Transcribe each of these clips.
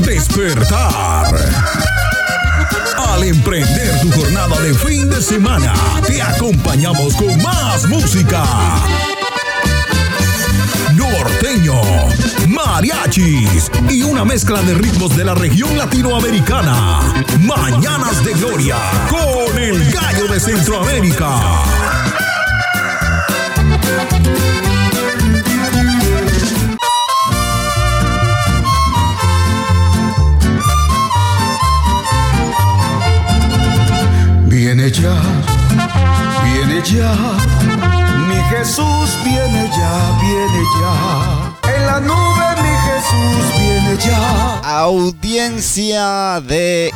despertar. Al emprender tu jornada de fin de semana, te acompañamos con más música. Norteño, mariachis y una mezcla de ritmos de la región latinoamericana. Mañanas de Gloria con el gallo de Centroamérica. Viene ya, viene ya, mi Jesús viene ya, viene ya. En la nube mi Jesús viene ya. Audiencia de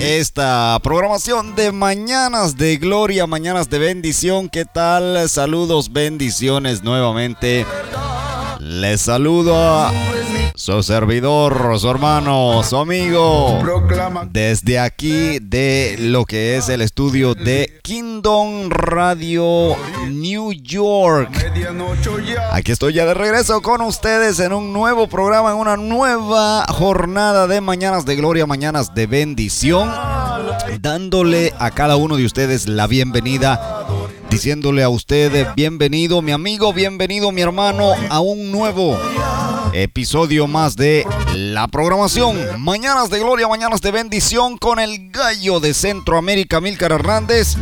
esta programación de Mañanas de Gloria, Mañanas de Bendición. ¿Qué tal? Saludos, bendiciones nuevamente. Les saludo a su servidor, su hermano, su amigo. Desde aquí de lo que es el estudio de Kingdom Radio New York. Aquí estoy ya de regreso con ustedes en un nuevo programa, en una nueva jornada de Mañanas de Gloria, Mañanas de Bendición, dándole a cada uno de ustedes la bienvenida, diciéndole a usted bienvenido, mi amigo, bienvenido, mi hermano, a un nuevo episodio más de la programación. Mañanas de Gloria, Mañanas de Bendición con el gallo de Centroamérica, Milcar Hernández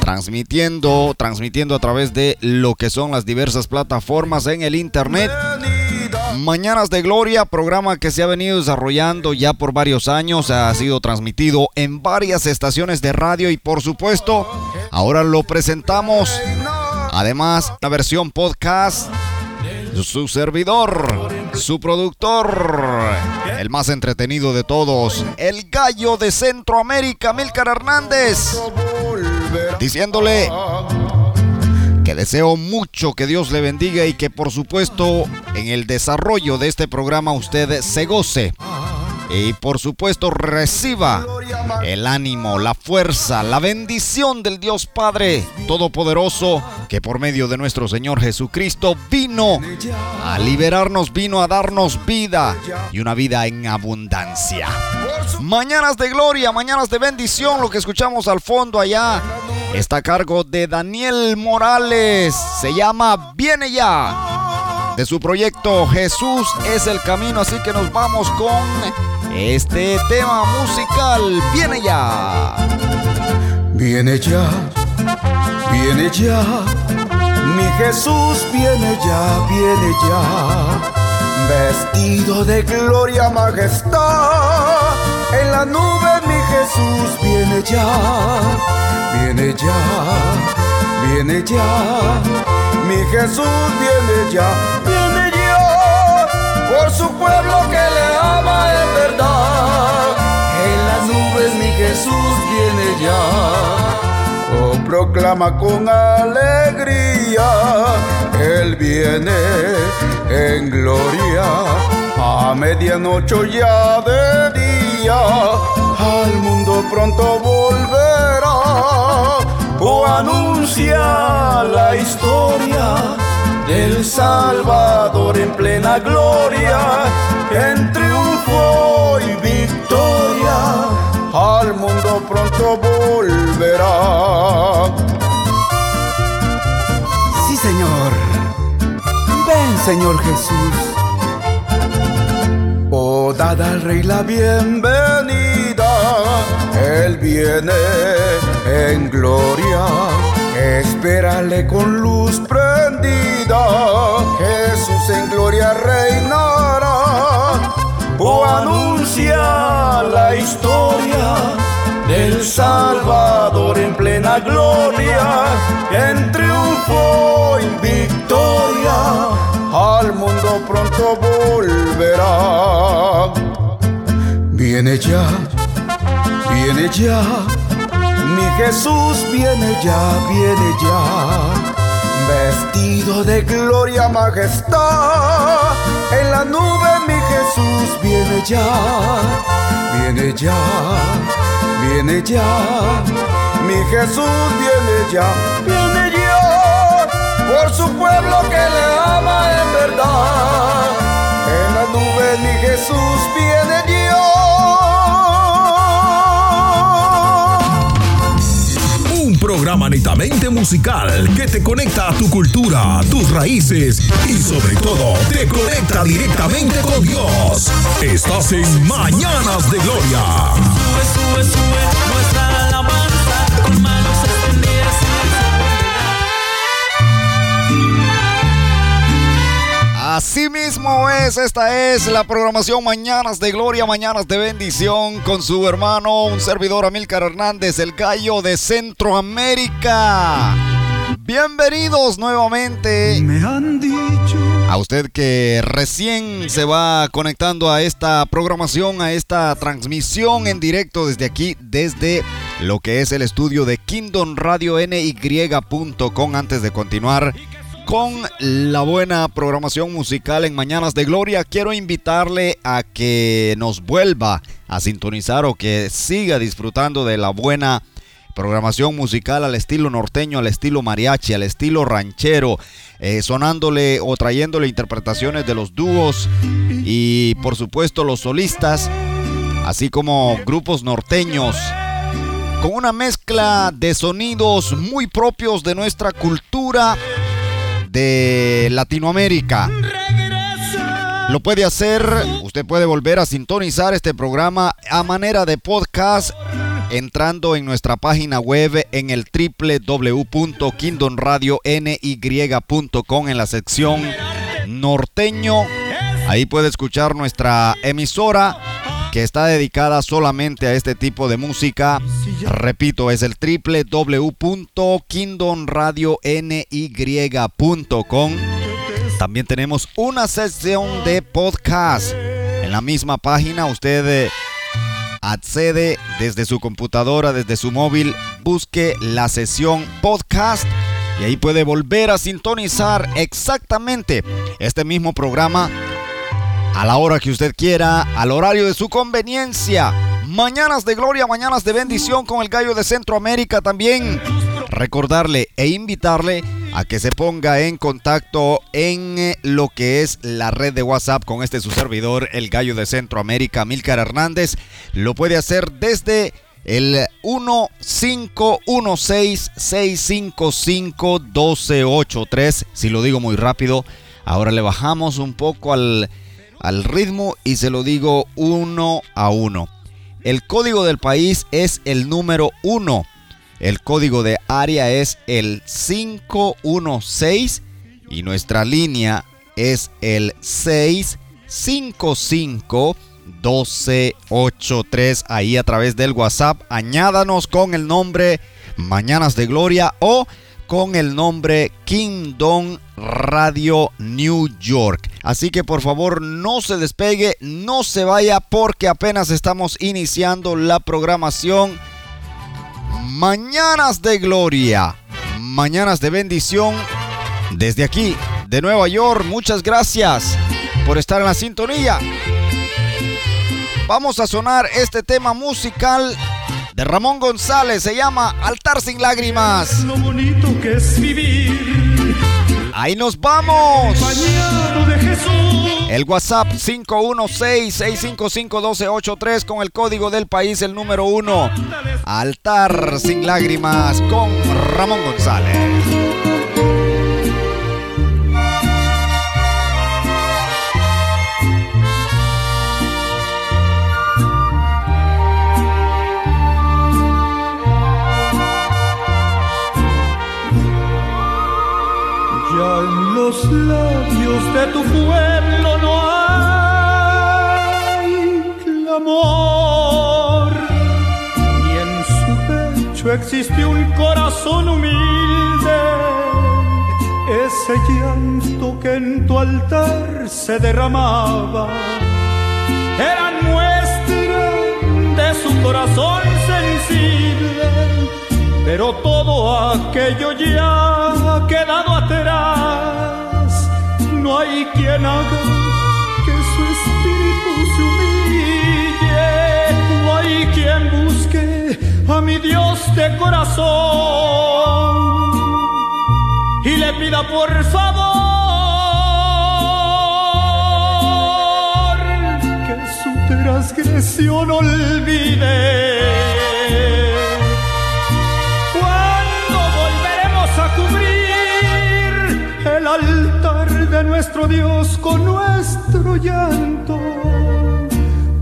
transmitiendo, transmitiendo a través de lo que son las diversas plataformas en el internet. Mañanas de Gloria, programa que se ha venido desarrollando ya por varios años, ha sido transmitido en varias estaciones de radio y por supuesto, ahora lo presentamos. Además, la versión podcast, su servidor, su productor, el más entretenido de todos, el gallo de Centroamérica, Milcar Hernández diciéndole que deseo mucho que Dios le bendiga y que por supuesto en el desarrollo de este programa usted se goce. Y por supuesto reciba el ánimo, la fuerza, la bendición del Dios Padre Todopoderoso que por medio de nuestro Señor Jesucristo vino a liberarnos, vino a darnos vida y una vida en abundancia. Mañanas de gloria, mañanas de bendición, lo que escuchamos al fondo allá está a cargo de Daniel Morales. Se llama Viene ya. De su proyecto Jesús es el camino, así que nos vamos con este tema musical. Viene ya. Viene ya, viene ya, mi Jesús viene ya, viene ya, vestido de gloria, majestad, en la nube mi Jesús viene ya, viene ya, viene ya, mi Jesús viene ya, viene ya, por su pueblo que le ama en verdad, en las nubes mi Jesús viene ya. Oh, proclama con alegría, Él viene en gloria. A medianoche ya de día, al mundo pronto volverá. O anuncia la historia del Salvador en plena gloria, en triunfo y victoria, al mundo pronto volverá. Sí, Señor. Ven, Señor Jesús. Oh, dad al Rey la bienvenida. Él viene en gloria. Espérale con luz prendida. Jesús en gloria reinará. O anuncia la historia del Salvador en plena gloria, en triunfo y victoria, al mundo pronto volverá. Viene ya, viene ya, mi Jesús viene ya, viene ya, vestido de gloria, majestad, en la nube mi Jesús viene ya, viene ya viene ya, mi Jesús viene ya, viene ya, por su pueblo que le ama en verdad, en la nube mi Jesús viene Dios. Programa netamente musical que te conecta a tu cultura, tus raíces y sobre todo te conecta directamente con Dios. Estás en Mañanas de Gloria. Sube, sube, sube Así mismo es, esta es la programación Mañanas de Gloria, Mañanas de Bendición con su hermano, un servidor Amílcar Hernández, el gallo de Centroamérica. Bienvenidos nuevamente. Me han dicho. A usted que recién se va conectando a esta programación, a esta transmisión en directo desde aquí, desde lo que es el estudio de Kingdom Radio NY.com. Antes de continuar con la buena programación musical en Mañanas de Gloria, quiero invitarle a que nos vuelva a sintonizar o que siga disfrutando de la buena programación musical al estilo norteño, al estilo mariachi, al estilo ranchero, eh, sonándole o trayéndole interpretaciones de los dúos y por supuesto los solistas, así como grupos norteños con una mezcla de sonidos muy propios de nuestra cultura de Latinoamérica. Lo puede hacer, usted puede volver a sintonizar este programa a manera de podcast entrando en nuestra página web en el www.kingdomradiony.com en la sección norteño. Ahí puede escuchar nuestra emisora que está dedicada solamente a este tipo de música. Repito, es el www.kingdomradiony.com. También tenemos una sección de podcast. En la misma página usted eh, accede desde su computadora, desde su móvil, busque la sesión podcast y ahí puede volver a sintonizar exactamente este mismo programa a la hora que usted quiera, al horario de su conveniencia. Mañanas de gloria, mañanas de bendición con el gallo de Centroamérica también. Recordarle e invitarle a que se ponga en contacto en eh, lo que es la red de WhatsApp con este su servidor, el gallo de Centroamérica, Milcar Hernández. Lo puede hacer desde el 1516-655-1283. Si lo digo muy rápido, ahora le bajamos un poco al al ritmo y se lo digo uno a uno. El código del país es el número 1. El código de área es el 516 y nuestra línea es el 655 1283 ahí a través del WhatsApp. Añádanos con el nombre Mañanas de Gloria o con el nombre Kingdom Radio New York. Así que por favor no se despegue, no se vaya porque apenas estamos iniciando la programación. Mañanas de gloria, mañanas de bendición. Desde aquí, de Nueva York, muchas gracias por estar en la sintonía. Vamos a sonar este tema musical de Ramón González. Se llma Altar sin lágrimas. Lo bonito que es vivir. Ahí nos vamos. De Jesús. El WhatsApp 516-655-1283 con el código del país, el número 1. Altar sin lágrimas con Ramón González. Los labios de tu pueblo no hay clamor, ni en su pecho existe un corazón humilde. Ese llanto que en tu altar se derramaba era muestra de su corazón sensible. Pero todo aquello ya ha quedado atrás hay quien haga que su espíritu se humille, no hay quien busque a mi Dios de corazón y le pida por favor transgresión olvide. Dios con nuestro llanto?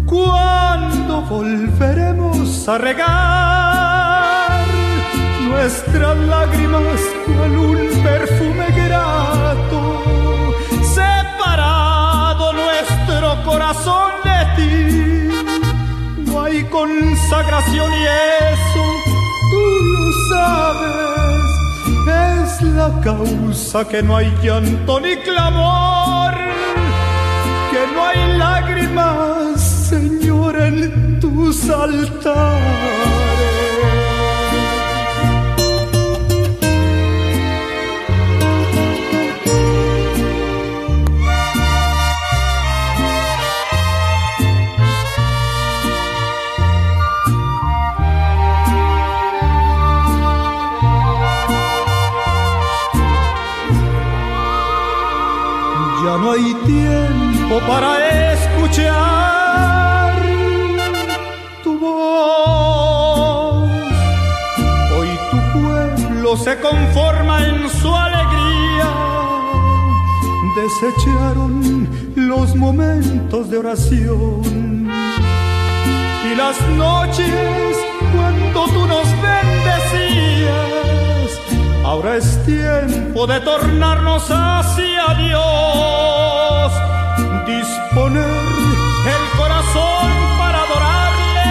¿Cuándo volveremos a regar nuestras lágrimas con un perfume grato? Separado nuestro corazón de ti, no hay consagración y eso tú lo sabes. La causa que no hay llanto ni clamor, que no hay lágrimas Señor, en tus altares. No hay tiempo para escuchar se conforma en su alegría. Desecharon los momentos de oración y las noches cuando tú nos bendecías. Ahora es tiempo de tornarnos hacia Dios, disponer el corazón para adorarle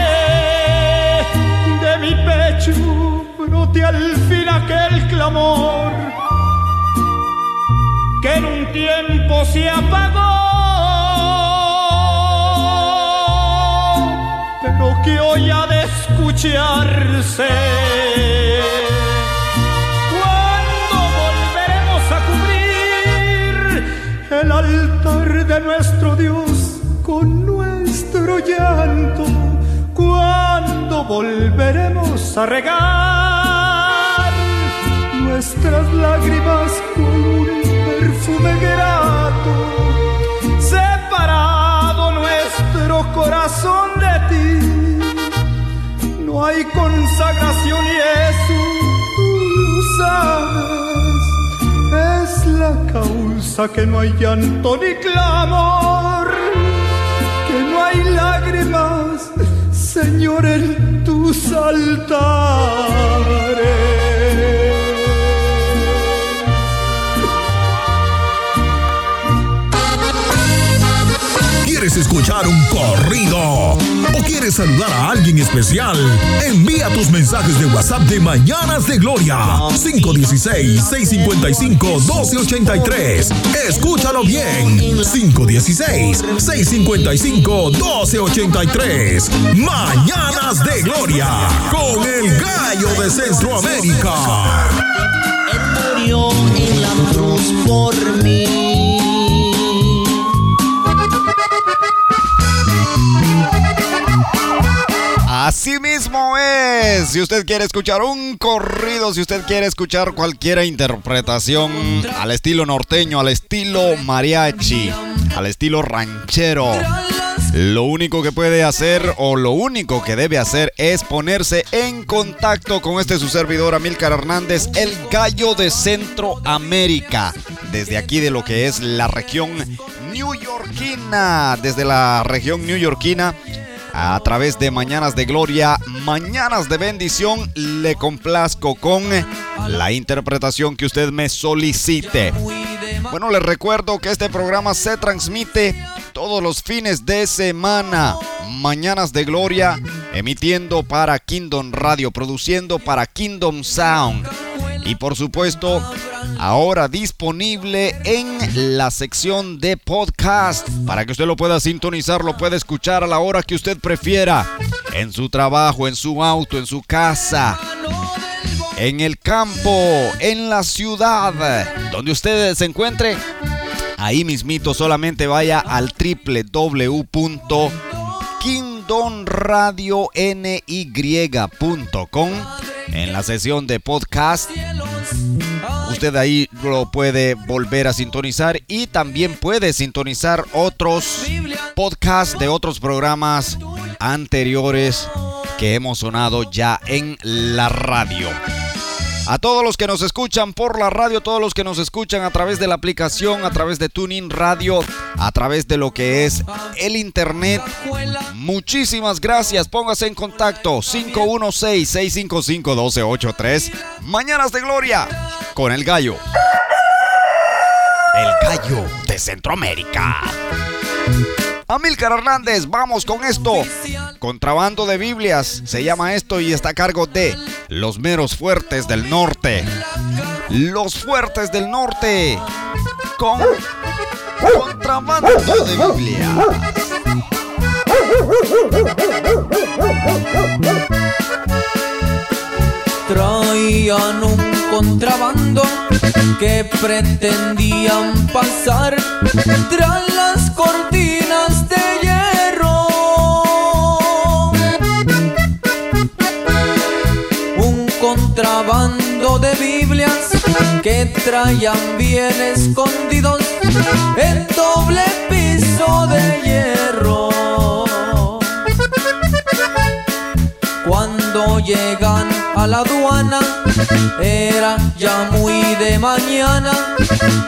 de mi pecho brote al fin aquel clamor que en un tiempo se apagó, pero que hoy ha de escucharse. Nuestro Dios con nuestro llanto? ¿Cuándo volveremos a regar nuestras lágrimas con un perfume grato? Separado nuestro corazón de ti, no hay consagración y eso tú lo sabes. Es la causa que no hay llanto ni clamor, que no hay lágrimas Señor, en tus altares. ¿Quieres escuchar un corrido? ¿O quieres saludar a alguien especial? Envía tus mensajes de WhatsApp de Mañanas de Gloria. 516-655-1283. Escúchalo bien. 516-655-1283. Mañanas de Gloria. Con el gallo de Centroamérica. Él murió en la cruz por mí. Así mismo es. Si usted quiere escuchar un corrido, si usted quiere escuchar cualquier interpretación al estilo norteño, al estilo mariachi, al estilo ranchero, lo único que puede hacer o lo único que debe hacer es ponerse en contacto con este su servidor Amílcar Hernández, el gallo de Centroamérica, desde aquí de lo que es la región newyorkina, desde la región newyorkina a través de Mañanas de Gloria, Mañanas de Bendición, le complazco con la interpretación que usted me solicite. Bueno, les recuerdo que este programa se transmite todos los fines de semana. Mañanas de Gloria, emitiendo para Kingdom Radio, produciendo para Kingdom Sound. Y por supuesto, ahora disponible en la sección de podcast. Para que usted lo pueda sintonizar, lo pueda escuchar a la hora que usted prefiera, en su trabajo, en su auto, en su casa, en el campo, en la ciudad, donde usted se encuentre. Ahí mismito solamente vaya al www.kingdomradiony.com en la sesión de podcast Usted ahí lo puede volver a sintonizar y también puede sintonizar otros podcasts de otros programas anteriores que hemos sonado ya en la radio. A todos los que nos escuchan por la radio, todos los que nos escuchan a través de la aplicación, a través de Tuning Radio, a través de lo que es el internet. Muchísimas gracias. Póngase en contacto 516-655-1283. Mañanas de Gloria con el gallo. El gallo de Centroamérica. Amílcar Hernández, vamos con esto. Contrabando de Biblias se llama esto y está a cargo de los meros fuertes del norte. Los fuertes del norte. Con contrabando de Biblias. Traían un contrabando que pretendían pasar tras las cortinas de contrabando de Biblias que traían bien escondidos en doble piso de hierro. Cuando llegan a la aduana, era ya muy de mañana.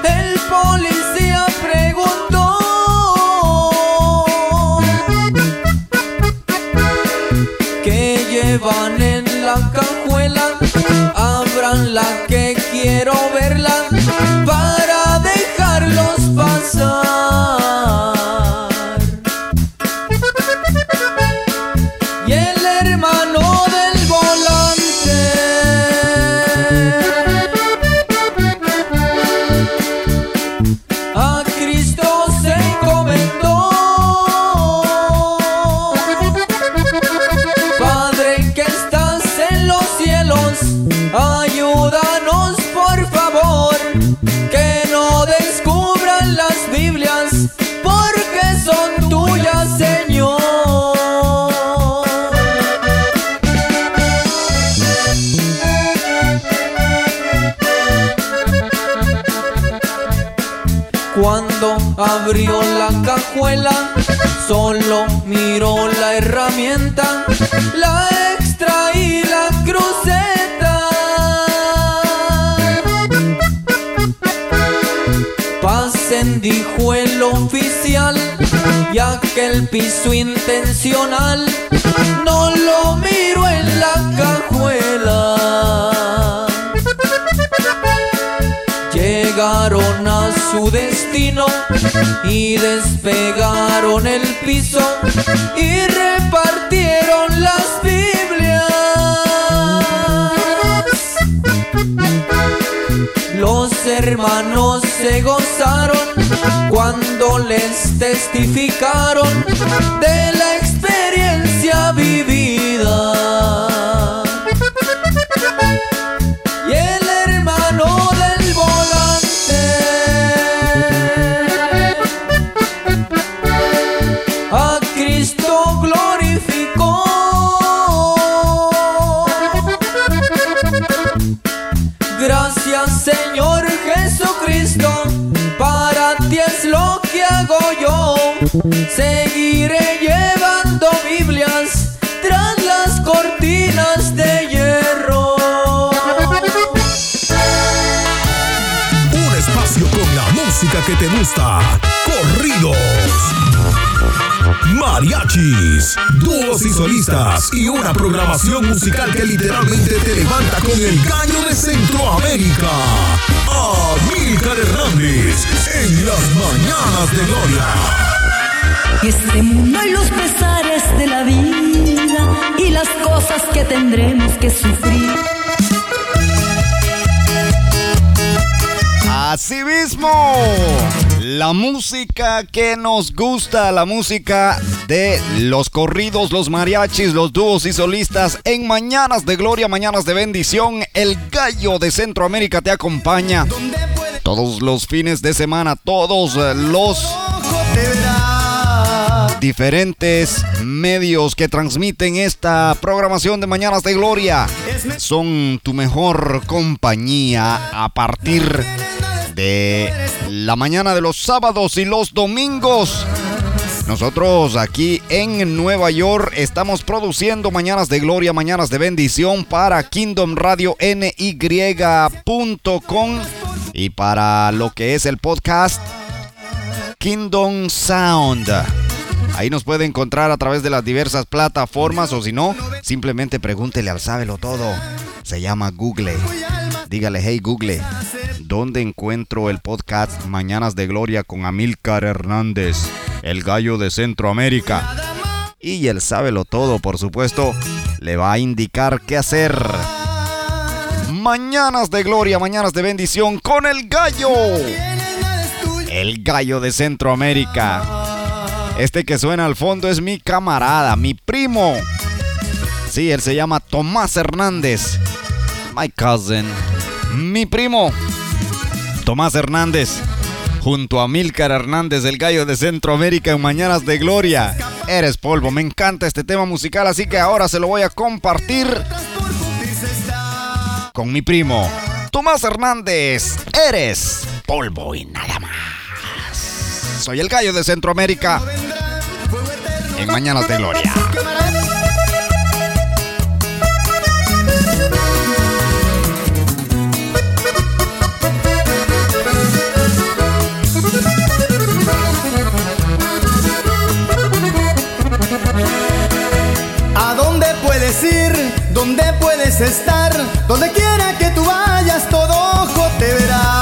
El policía Abran la que quiero verla para dejarlos pasar. La cajuela, solo miró la herramienta, la extraí la cruceta. Pasen, dijo el oficial, ya que el piso intencional no lo miro en la cajuela. Llegaron a su destino y despegaron el piso y repartieron las Biblias. Los hermanos se gozaron cuando les testificaron de la experiencia vivida. Seguiré llevando Biblias tras las cortinas de hierro. Un espacio con la música que te gusta. Corridos. Mariachis, dúos y solistas y una programación musical que literalmente te levanta con el gallo de Centroamérica. Amílcar Hernández en las mañanas de gloria. Este mundo y los pesares de la vida y las cosas que tendremos que sufrir. Asimismo, la música que nos gusta, la música de los corridos, los mariachis, los dúos y solistas en Mañanas de Gloria, Mañanas de Bendición, el gallo de Centroamérica te acompaña todos los fines de semana, todos los diferentes medios que transmiten esta programación de Mañanas de Gloria. Son tu mejor compañía a partir de la mañana de los sábados y los domingos. Nosotros aquí en Nueva York estamos produciendo Mañanas de Gloria, Mañanas de Bendición para Kingdom Radio NY.com y para lo que es el podcast Kingdom Sound. Ahí nos puede encontrar a través de las diversas plataformas o si no, simplemente pregúntele al Sábelo Todo. Se llama Google. Dígale, hey Google, ¿dónde encuentro el podcast Mañanas de Gloria con Amílcar Hernández, el gallo de Centroamérica? Y el Sábelo Todo, por supuesto, le va a indicar qué hacer. Mañanas de Gloria, mañanas de bendición con el gallo. El gallo de Centroamérica. Este que suena al fondo es mi camarada, mi primo. Sí, él se llama Tomás Hernández. My cousin. Mi primo. Tomás Hernández. Junto a Milcar Hernández, el gallo de Centroamérica en Mañanas de Gloria. Eres polvo, me encanta este tema musical, así que ahora se lo voy a compartir con mi primo. Tomás Hernández, eres polvo y nada más. Soy el gallo de Centroamérica en Mañanas de Gloria. ¿A dónde puedes ir? ¿Dónde puedes estar? Donde quiera que tú vayas, todo ojo te verá.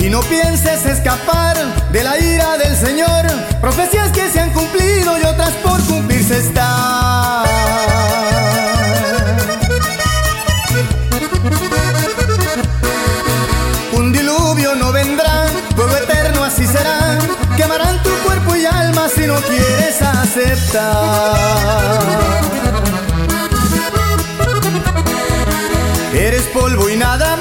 Y no pienses escapar de la ira del Señor. Profecías que se han cumplido y otras por cumplirse están. Un diluvio no vendrá, fuego eterno así será. Quemarán tu cuerpo y alma si no quieres aceptar. Eres polvo y nada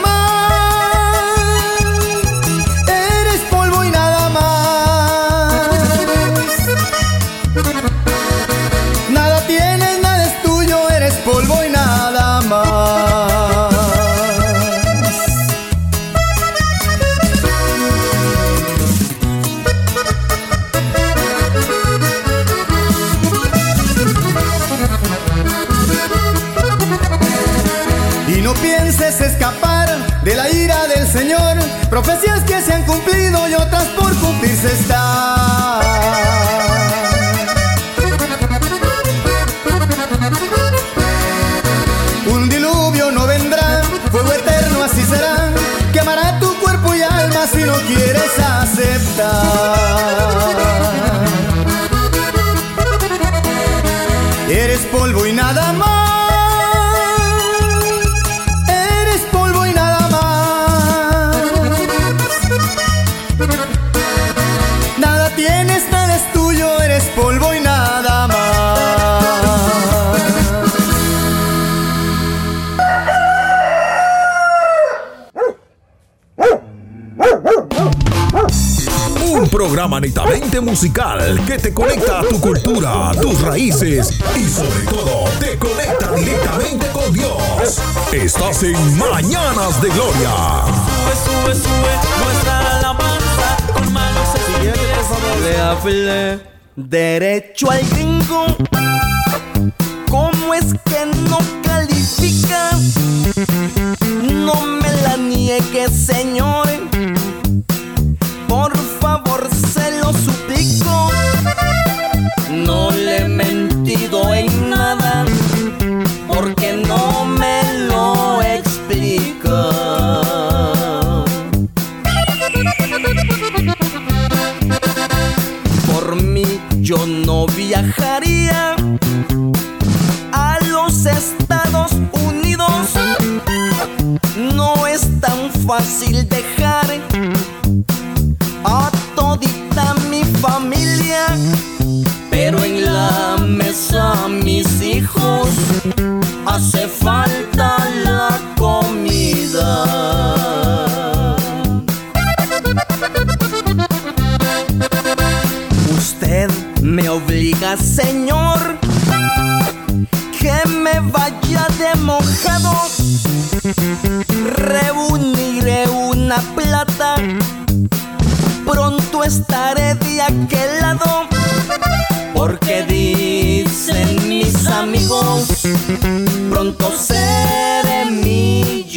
pienses escapar de la ira del Señor. Profecías que se han cumplido y otras por cumplirse están. Un programa netamente musical que te conecta a tu cultura, tus raíces y sobre todo te conecta directamente con Dios. Estás en Mañanas de Gloria. Sube, sube, sube nuestra alabanza con manos extendidas. Derecho al gringo. ¿Cómo es que no califica? No me la niegue, señor. Estaré de aquel lado porque dicen mis amigos, pronto seré millonario.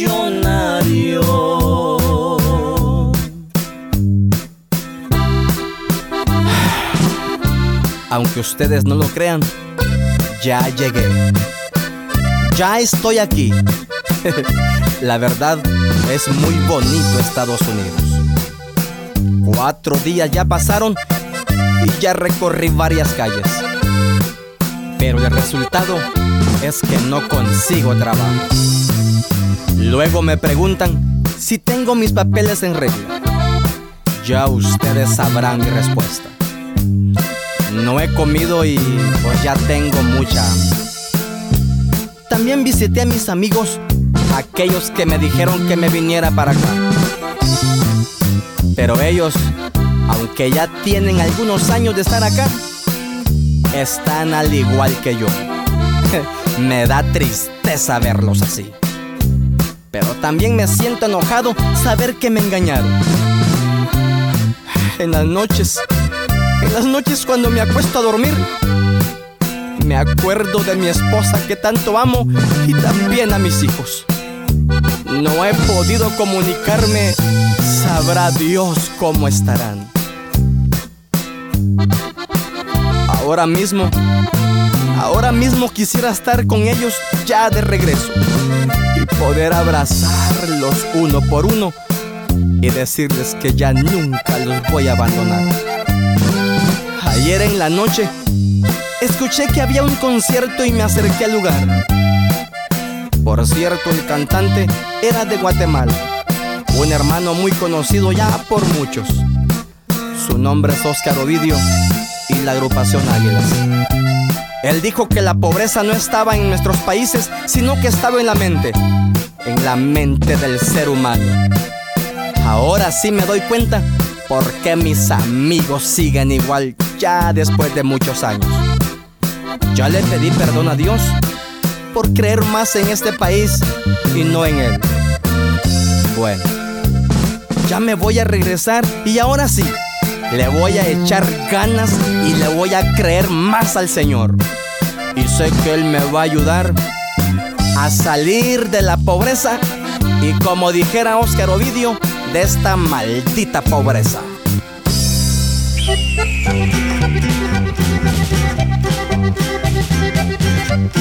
Aunque ustedes no lo crean, ya llegué. Ya estoy aquí. La verdad es muy bonito Estados Unidos. Cuatro días ya pasaron y ya recorrí varias calles. Pero el resultado es que no consigo trabajo. Luego me preguntan si tengo mis papeles en regla. Ya ustedes sabrán mi respuesta. No he comido y pues ya tengo mucha hambre. También visité a mis amigos, aquellos que me dijeron que me viniera para acá. Pero ellos aunque ya tienen algunos años de estar acá, están al igual que yo. me da tristeza verlos así. Pero también me siento enojado saber que me engañaron. En las noches, en las noches cuando me acuesto a dormir, me acuerdo de mi esposa que tanto amo y también a mis hijos. No he podido comunicarme, sabrá Dios cómo estarán. Ahora mismo, ahora mismo quisiera estar con ellos ya de regreso y poder abrazarlos uno por uno y decirles que ya nunca los voy a abandonar. Ayer en la noche escuché que había un concierto y me acerqué al lugar. Por cierto, el cantante era de Guatemala, un hermano muy conocido ya por muchos. Su nombre es Oscar Ovidio y la agrupación Águilas. Él dijo que la pobreza no estaba en nuestros países, sino que estaba en la mente, en la mente del ser humano. Ahora sí me doy cuenta por qué mis amigos siguen igual ya después de muchos años. Ya le pedí perdón a Dios por creer más en este país y no en él. Bueno, ya me voy a regresar y ahora sí, le voy a echar ganas y le voy a creer más al Señor. Y sé que Él me va a ayudar a salir de la pobreza y como dijera Oscar Ovidio, de esta maldita pobreza. Thank